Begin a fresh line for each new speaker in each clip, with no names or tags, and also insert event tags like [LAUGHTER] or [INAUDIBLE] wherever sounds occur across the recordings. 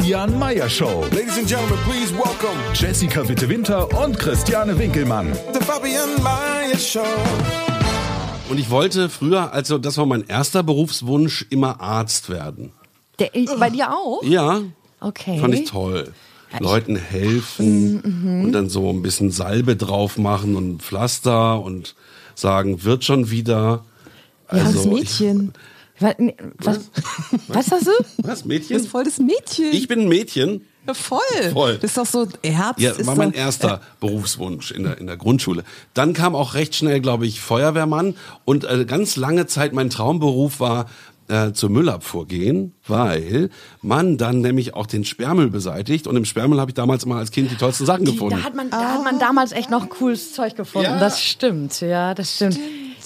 Fabian
Meyer Show.
Ladies and gentlemen, please welcome
Jessica Witte Winter und Christiane Winkelmann.
the Fabian Mayer Show.
Und ich wollte früher, also das war mein erster Berufswunsch, immer Arzt werden.
Der, bei dir auch?
Ja,
Okay.
fand ich toll. Leuten helfen und dann so ein bisschen Salbe drauf machen und Pflaster und sagen, wird schon wieder.
ja, das
Also,
Mädchen. Was, was, [LAUGHS] was hast du?
Was,
Du
Mädchen?
bist voll das Mädchen.
Ich bin ein Mädchen.
Ja, voll.
Voll.
Das ist doch so Herz.
Ja, war mein
doch,
erster [LAUGHS] Berufswunsch in der, in der Grundschule. Dann kam auch recht schnell, glaube ich, Feuerwehrmann. Und äh, ganz lange Zeit mein Traumberuf war, äh, zur Müllabfuhr gehen, weil man dann nämlich auch den Sperrmüll beseitigt. Und im Sperrmüll habe ich damals immer als Kind die tollsten Sachen gefunden.
Da hat, man, da hat man damals echt noch cooles Zeug gefunden.
Ja.
Das stimmt, ja, das stimmt.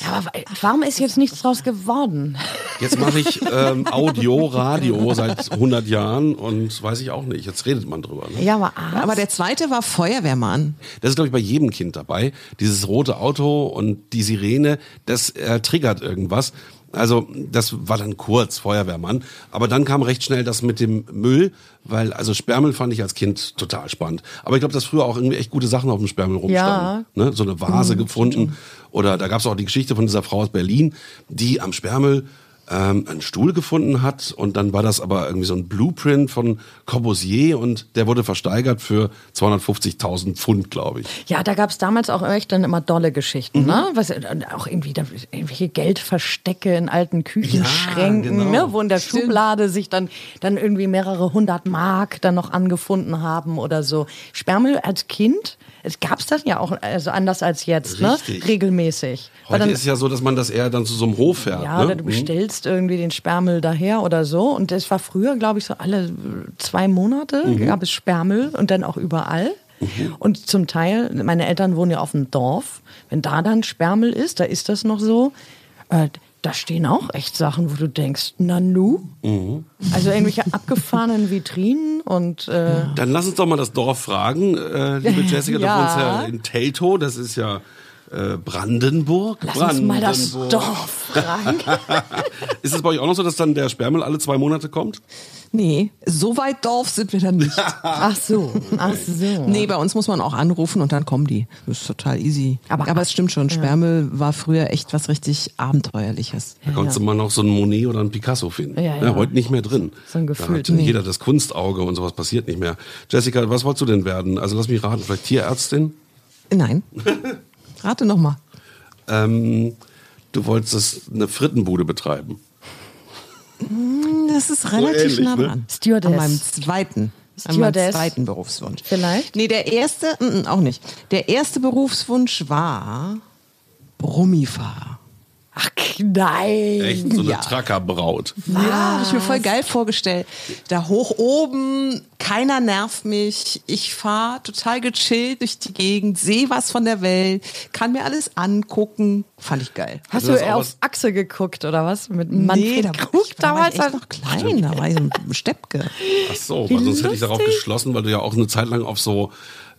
Ja, aber wa- warum ist jetzt nichts draus geworden?
Jetzt mache ich ähm, Audio, Radio seit 100 Jahren und weiß ich auch nicht. Jetzt redet man drüber. Ne?
Ja, aber Arzt?
Aber der zweite war Feuerwehrmann.
Das ist, glaube ich, bei jedem Kind dabei. Dieses rote Auto und die Sirene, das äh, triggert irgendwas. Also das war dann kurz, Feuerwehrmann. Aber dann kam recht schnell das mit dem Müll, weil also Sperrmüll fand ich als Kind total spannend. Aber ich glaube, dass früher auch irgendwie echt gute Sachen auf dem Sperrmüll rumstanden. Ne? So eine Vase gefunden. Oder da gab es auch die Geschichte von dieser Frau aus Berlin, die am Sperrmüll ähm, einen Stuhl gefunden hat und dann war das aber irgendwie so ein Blueprint von Corbusier und der wurde versteigert für 250.000 Pfund, glaube ich.
Ja, da gab's damals auch echt dann immer dolle Geschichten, ne? Was, äh, auch irgendwie da, irgendwelche Geldverstecke in alten Küchenschränken,
Ja, genau.
ne? wo in der Schublade sich dann, dann irgendwie mehrere hundert Mark dann noch angefunden haben oder so. Sperrmüll als Kind, es gab's das ja auch also anders als jetzt,
Richtig.
ne? Regelmäßig.
Heute
dann,
ist es ja so, dass man das eher dann zu so einem Hof fährt.
ja,
ne?
oder du bestellst irgendwie den Sperrmüll daher oder so. Und das war früher, glaube ich, so alle zwei Monate
Mhm.
gab es Sperrmüll und dann auch überall. Und zum Teil, meine Eltern wohnen ja auf dem Dorf. Wenn da dann Sperrmüll ist, da ist das noch so. Äh, da stehen auch echt Sachen, wo du denkst, Nanu?
Mhm.
Also irgendwelche abgefahrenen Vitrinen und äh,
Dann lass uns doch mal das Dorf fragen, äh, liebe [LAUGHS] Jessica. Da
Ja.
wohnst ja in Teltow, das ist ja äh, Brandenburg.
lass uns mal das
Brandenburg.
Dorf fragen. [LAUGHS]
Ist es bei euch auch noch so, dass dann der Sperrmüll alle zwei Monate kommt?
Nee, so weit Dorf sind wir dann nicht. [LAUGHS]
Ach so, ach so.
nee, bei uns muss man auch anrufen und dann kommen die. Das ist total easy.
Aber-
Aber, es stimmt schon, Sperrmüll war früher echt was richtig Abenteuerliches.
Da konntest du mal noch so einen Monet oder einen Picasso finden.
Ja, ja.
heute nicht mehr drin.
So ein
Da
Gefühl.
hat jeder das Kunstauge und sowas passiert nicht mehr. Jessica, was wolltest du denn werden? Also lass mich raten, vielleicht Tierärztin?
Nein. [LAUGHS] Rate noch mal.
Ähm, du wolltest eine Frittenbude betreiben.
Das ist relativ
ähnlich,
nah
ne?
dran.
Stewardess.
An meinem zweiten. An meinem zweiten Berufswunsch.
Vielleicht?
Nee, der erste, mm, mm, auch nicht. Der erste Berufswunsch war Brummifahrer.
Nein.
Echt so eine
Ja.
Trackerbraut.
Ja, habe ich mir voll geil vorgestellt. Da hoch oben, keiner nervt mich. Ich fahre total gechillt durch die Gegend, sehe was von der Welt, kann mir alles angucken. Fand ich geil.
Hast
Also
du eher auf Achse geguckt oder was? Mit Manfred
da,
Krug
ich, da war
damals?
ich noch klein, da war ich so ein [LAUGHS] Steppke.
Ach so, weil sonst hätte ich darauf geschlossen, weil du ja auch eine Zeit lang auf so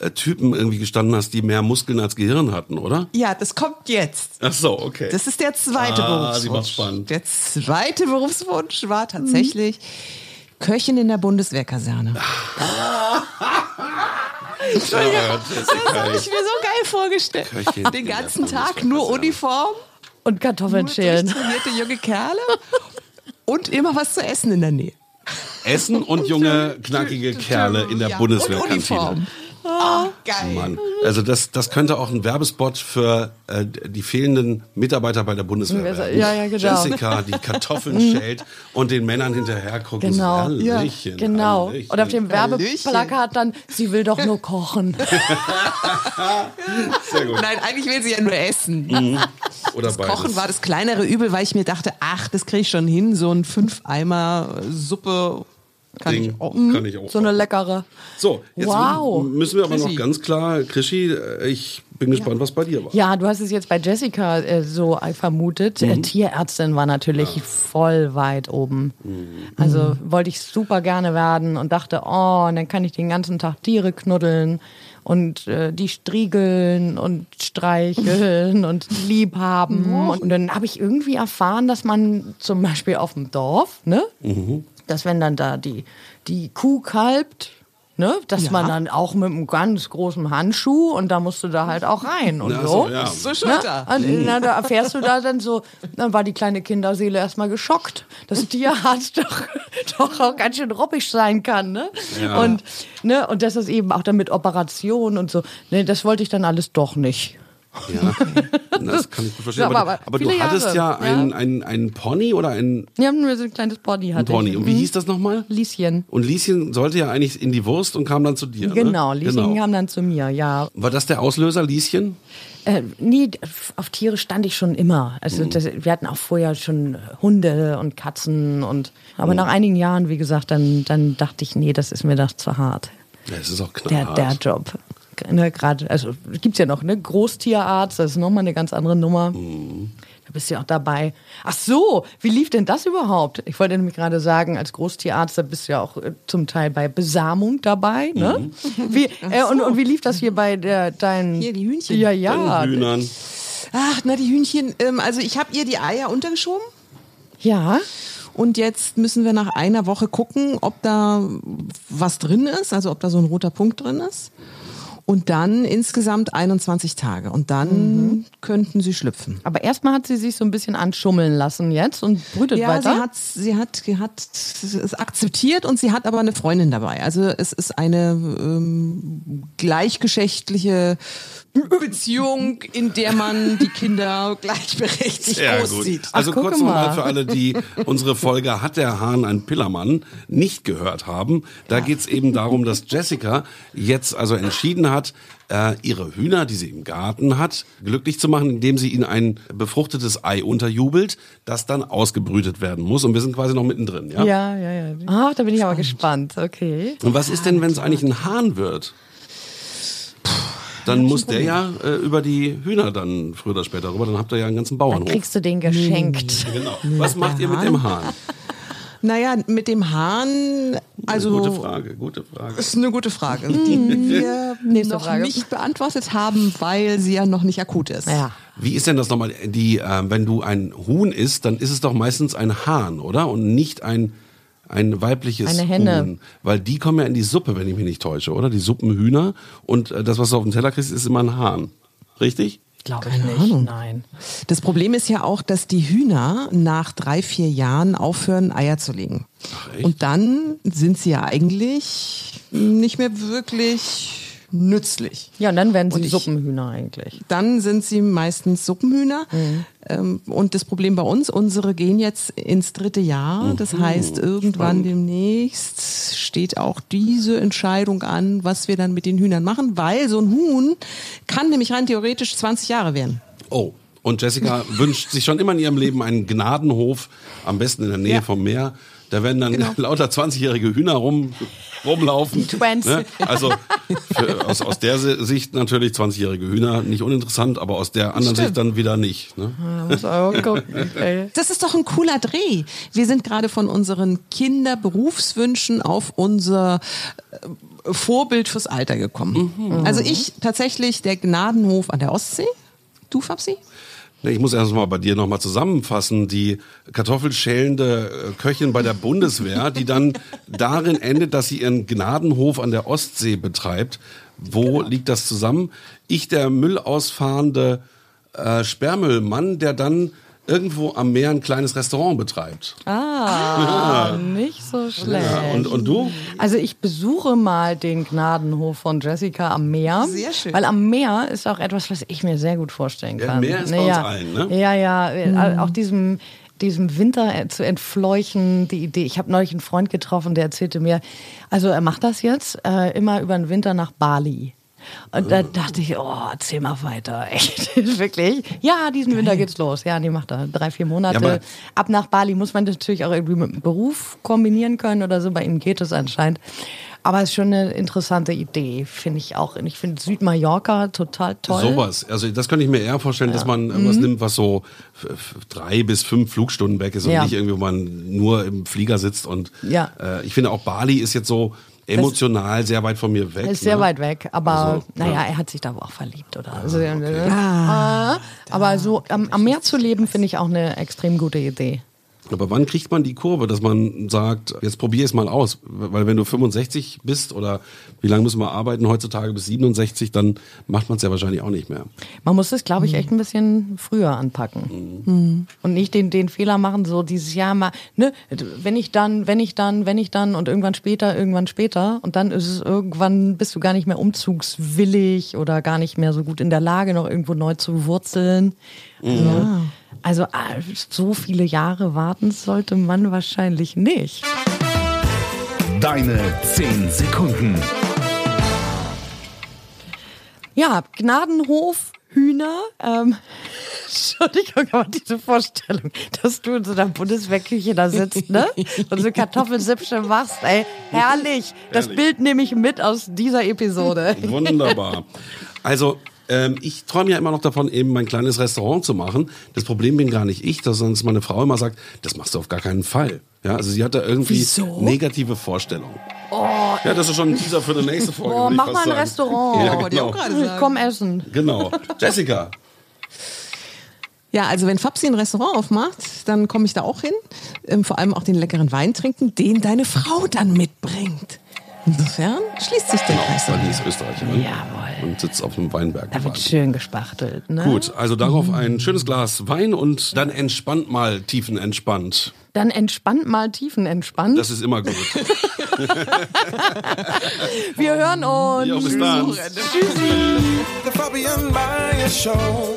äh, Typen irgendwie gestanden hast, die mehr Muskeln als Gehirn hatten, oder?
Ja, das kommt jetzt.
Ach so, okay.
Das ist der zweite
Ah,
Berufswunsch.
spannend.
Der zweite Berufswunsch war tatsächlich Köchin in der Bundeswehrkaserne. [LAUGHS]
ja,
Das habe ich mir so geil vorgestellt.
Köchin in
Den ganzen Tag nur. Uniform,
Und Kartoffeln
nur
schälen.
junge Kerle und immer was zu essen in der Nähe.
Essen und junge, [LAUGHS] knackige Kerle in der
Ja,
Bundeswehrkantine.
Und Uniform. Geil.
Mann. Also das, das könnte auch ein Werbespot für äh, die fehlenden Mitarbeiter bei der Bundeswehr werden.
Ja, ja, genau.
Jessica, die Kartoffeln [LAUGHS] schält und den Männern hinterher guckt. und so,
Genau.
Hallöchen,
Genau.
Hallöchen.
Und auf dem. Werbeplakat dann, sie will doch nur kochen. [LAUGHS]
Sehr gut.
Nein, eigentlich will sie ja nur essen.
Oder
Das
beides.
Kochen war das kleinere Übel, weil ich mir dachte, ach, das kriege ich schon hin, so ein Fünf-Eimer Suppe kann
Ding.
ich auch.
Kann ich auch.
So eine leckere.
So, jetzt
Wow.
müssen wir aber noch
Chrissy.
ganz klar, Krischi, äh, ich bin gespannt, was bei dir war.
Ja, du hast es jetzt bei Jessica äh, so äh, vermutet.
Mhm.
Äh, Tierärztin war natürlich voll weit oben.
Mhm.
Also wollte ich super gerne werden und dachte, oh, und dann kann ich den ganzen Tag Tiere knuddeln und äh, die striegeln und streicheln und lieb haben. Und dann habe ich irgendwie erfahren, dass man zum Beispiel auf dem Dorf, ne,
Mhm.
Dass wenn dann da die, die Kuh kalbt, Ne, dass
Ja.
man dann auch mit einem ganz großen Handschuh und da musst du da halt auch rein und
Na,
so.
so, ja.
So
Ne?
Schulter.
Und, na, da erfährst du da dann so, dann war die kleine Kinderseele erstmal geschockt, dass Tierarzt doch, [LAUGHS] doch auch ganz schön robbisch sein kann, ne?
Ja.
Und, ne, und das ist eben auch dann mit Operationen und so. Ne, das wollte ich dann alles doch nicht.
Ja, [LAUGHS] das kann ich gut verstehen.
Ja,
aber,
aber-
aber, du hattest ja
Jahre,
einen
ja.
ein, ein Pony oder ein,
Ja, nur so ein kleines
ein
hatte
Pony.
ich.
Und wie
Mhm.
hieß das nochmal?
Lieschen.
Und Lieschen sollte ja eigentlich in die Wurst und kam dann zu dir.
Genau,
ne?
Lieschen kam dann zu mir, ja.
War das der Auslöser, Lieschen?
Äh, nee, auf Tiere stand ich schon immer. Also
Mhm.
das, wir hatten auch vorher schon Hunde und Katzen und aber
Mhm.
nach einigen Jahren, wie gesagt, dann, dann dachte ich, nee, das ist mir das zu hart.
Ja, es ist auch
Der,
knallhart.
der Job. Ne, gerade, also gibt's ja noch, ne? Großtierarzt, das ist nochmal eine ganz andere Nummer.
Mhm.
Da bist du ja auch dabei. Ach so, wie lief denn das überhaupt? Ich wollte nämlich gerade sagen, als Großtierarzt, da bist du ja auch äh, zum Teil bei Besamung dabei, ne?
Mhm. [LAUGHS]
Wie, äh, und, und wie lief das hier bei der, deinen...
Hier, die Hühnchen.
Ja, ja.
Den Hühnern.
Ach, na, die Hühnchen. Ähm, also, ich habe ihr die Eier untergeschoben.
Ja.
Und jetzt müssen wir nach einer Woche gucken, ob da was drin ist, also ob da so ein roter Punkt drin ist. Und dann insgesamt 21 Tage. Und dann könnten sie schlüpfen.
Aber erstmal hat sie sich so ein bisschen anschummeln lassen jetzt und brütet
Ja,
weiter.
sie hat, sie hat, sie hat es akzeptiert und sie hat aber eine Freundin dabei. Also es ist eine ähm, gleichgeschlechtliche Beziehung, in der man die Kinder gleichberechtigt
Sehr
großzieht.
gut. Also
Ach,
kurz nochmal
mal.
für alle, die unsere Folge Hat der Hahn ein Pillermann nicht gehört haben. Da geht's eben darum, dass Jessica jetzt also entschieden hat, äh, ihre Hühner, die sie im Garten hat, glücklich zu machen, indem sie ihnen ein befruchtetes Ei unterjubelt, das dann ausgebrütet werden muss. Und wir sind quasi noch mittendrin, ja?
ja, ja, ja. Ach, da bin ich aber gespannt. Okay.
Und was ist denn, wenn es eigentlich ein Hahn wird? Dann muss der ja äh, über die Hühner dann früher oder später rüber. Dann habt ihr ja einen ganzen
Dann
Bauernhof.
kriegst du den geschenkt.
Genau. Was macht ihr mit dem Hahn?
Naja, mit dem Hahn, also
gute Frage, gute Frage.
ist eine gute Frage, die wir noch
Frage.
nicht beantwortet haben, weil sie ja noch nicht akut ist.
Ja.
Wie ist denn das nochmal? Die, äh, wenn du ein Huhn isst, dann ist es doch meistens ein Hahn, oder? Und nicht ein, ein weibliches
Eine Henne.
Huhn. Weil die kommen ja in die Suppe, wenn ich mich nicht täusche, oder? Die Suppenhühner. Und äh, das, was du auf dem Teller kriegst, ist immer ein Hahn. Richtig?
Glaube ich nicht. Nein.
Das Problem ist ja auch, dass die Hühner nach drei, vier Jahren aufhören, Eier zu legen.
echt?
Und dann sind sie ja eigentlich nicht mehr wirklich nützlich.
Ja, und dann werden sie
ich-
Suppenhühner eigentlich.
Dann sind sie meistens Suppenhühner.
Mhm.
Ähm, und das Problem bei uns, unsere gehen jetzt ins dritte Jahr. Das
Mhm.
heißt, irgendwann demnächst steht auch diese Entscheidung an, was wir dann mit den Hühnern machen, weil so ein Huhn kann nämlich rein theoretisch 20 Jahre werden.
Oh. Und Jessica [LAUGHS] wünscht sich schon immer in ihrem Leben einen Gnadenhof, am besten in der Nähe
Ja.
vom Meer. Da werden dann
Genau. [LAUGHS]
lauter 20-jährige Hühner rum, rumlaufen.
Twins.
Ne? Also für, aus, aus der Sicht natürlich 20-jährige Hühner nicht uninteressant, aber aus der anderen Sicht dann wieder nicht. Ne? [LAUGHS]
Ey.
Das ist doch ein cooler Dreh. Wir sind gerade von unseren Kinderberufswünschen auf unser äh, Vorbild fürs Alter gekommen.
Mhm.
Also ich tatsächlich der Gnadenhof an der Ostsee. Du, Fabsi?
Ne, Ich muss erst mal bei dir nochmal zusammenfassen. Die kartoffelschälende äh, Köchin bei der Bundeswehr, die dann [LAUGHS] darin endet, dass sie ihren Gnadenhof an der Ostsee betreibt. Wo liegt das zusammen? Ich, der Müll ausfahrende äh, Sperrmüllmann, der dann irgendwo am Meer ein kleines Restaurant betreibt.
Ah, [LAUGHS] nicht so schlecht.
Ja, und, und du?
Also ich besuche mal den Gnadenhof von Jessica am Meer.
Sehr schön.
Weil am Meer ist auch etwas, was ich mir sehr gut vorstellen
Ja,
kann.
Meer ist bei uns allen, ne?
Ja, ja. äh, Auch diesem, diesem Winter zu entfleuchen, die Idee. Ich habe neulich einen Freund getroffen, der erzählte mir, also er macht das jetzt äh, immer über den Winter nach Bali. Und da dachte ich, oh, erzähl mal weiter. [LAUGHS] Echt, wirklich? Ja, diesen Winter geht's los. Ja, die macht da drei, vier Monate.
Ja,
Ab nach Bali muss man das natürlich auch irgendwie mit dem Beruf kombinieren können oder so. Bei ihm geht es anscheinend. Aber es ist schon eine interessante Idee, finde ich auch. Und ich finde Südmallorca total toll.
Sowas. Also das könnte ich mir eher vorstellen, dass man irgendwas nimmt, was so drei bis fünf Flugstunden weg ist und
Mhm. Ja.
nicht irgendwie, wo man nur im Flieger sitzt. Und
Ja.
äh, ich finde auch Bali ist jetzt so emotional sehr weit von mir weg.
Ist sehr
ne?
weit weg, aber
Also,
naja,
ja.
er hat sich da wohl auch verliebt oder also, ah, aber so am, am Meer zu leben, finde ich auch eine extrem gute Idee.
Aber wann kriegt man die Kurve, dass man sagt, jetzt probier es mal aus? Weil wenn du 65 bist oder wie lange müssen wir arbeiten heutzutage bis 67, dann macht man es ja wahrscheinlich auch nicht mehr.
Man muss es, glaube ich, echt ein bisschen früher anpacken. Und nicht den, den Fehler machen, so dieses Jahr mal, ne, wenn ich dann, wenn ich dann, wenn ich dann und irgendwann später, irgendwann später. Und dann ist es irgendwann, bist du gar nicht mehr umzugswillig oder gar nicht mehr so gut in der Lage, noch irgendwo neu zu wurzeln. Also, also ah, so viele Jahre warten sollte man wahrscheinlich nicht.
Deine 10 Sekunden.
Ja, Gnadenhof, Hühner. Ähm, [LAUGHS] Entschuldigung, aber diese Vorstellung, dass du in so einer Bundeswehrküche da sitzt, ne? [LAUGHS] Und so Kartoffelsippsche machst, ey. Herrlich. Das
Herrlich.
Bild nehme ich mit aus dieser Episode.
Wunderbar. Also, ähm, ich träume ja immer noch davon, eben mein kleines Restaurant zu machen. Das Problem bin gar nicht ich, dass sonst meine Frau immer sagt, das machst du auf gar keinen Fall. Ja, also sie hat da irgendwie
Wieso?
negative Vorstellungen. ja, das ist schon ein Teaser für die nächste Folge.
Oh, mach mal ein
sagen.
Restaurant.
Ja, genau.
Komm essen.
genau. [LAUGHS] Jessica,
Ja, also wenn Fabsi ein Restaurant aufmacht, dann komme ich da auch hin. Ähm, vor allem auch den leckeren Wein trinken, den deine Frau dann mitbringt. Insofern schließt sich der Kreis.
weil die ist Österreicherin
Jawohl.
und sitzt auf einem Weinberg.
Da wird schön gespachtelt, ne?
Gut, also darauf ein schönes Glas Wein und dann entspannt mal tiefenentspannt.
Dann entspannt mal tiefenentspannt.
Das ist immer gut. [LAUGHS]
Wir hören uns.
Ja, bis dann.
The Fabian Meyer Show.